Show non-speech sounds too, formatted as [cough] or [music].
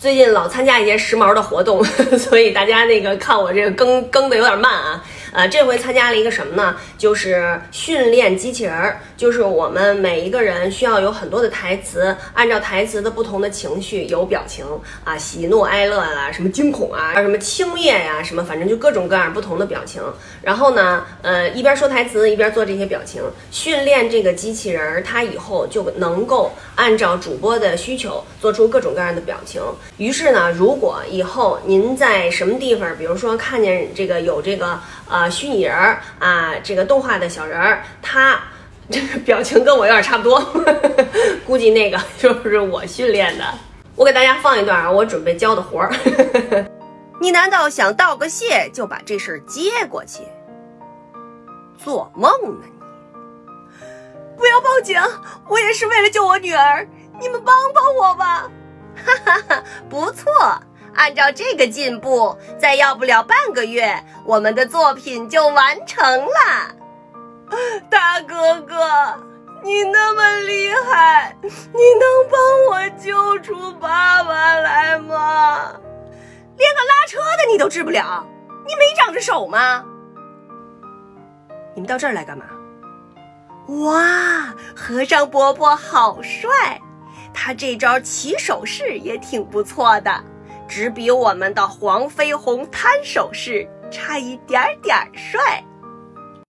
最近老参加一些时髦的活动，[laughs] 所以大家那个看我这个更更的有点慢啊。呃，这回参加了一个什么呢？就是训练机器人儿，就是我们每一个人需要有很多的台词，按照台词的不同的情绪有表情啊，喜怒哀乐啦，什么惊恐啊，什么轻蔑呀，什么反正就各种各样不同的表情。然后呢，呃，一边说台词一边做这些表情，训练这个机器人儿，它以后就能够按照主播的需求做出各种各样的表情。于是呢，如果以后您在什么地方，比如说看见这个有这个呃虚拟人儿啊，这个动画的小人儿，他 [laughs] 这个表情跟我有点差不多，[laughs] 估计那个就是我训练的。我给大家放一段啊，我准备教的活儿。[laughs] 你难道想道个谢就把这事儿接过去？做梦呢你！不要报警，我也是为了救我女儿，你们帮帮我吧！哈哈哈，不错，按照这个进步，再要不了半个月，我们的作品就完成了。[laughs] 大哥哥，你那么厉害，你能帮我救出爸爸来吗？连个拉车的你都治不了，你没长着手吗？你们到这儿来干嘛？哇，和尚伯伯好帅，他这招起手式也挺不错的，只比我们的黄飞鸿摊手式差一点点帅。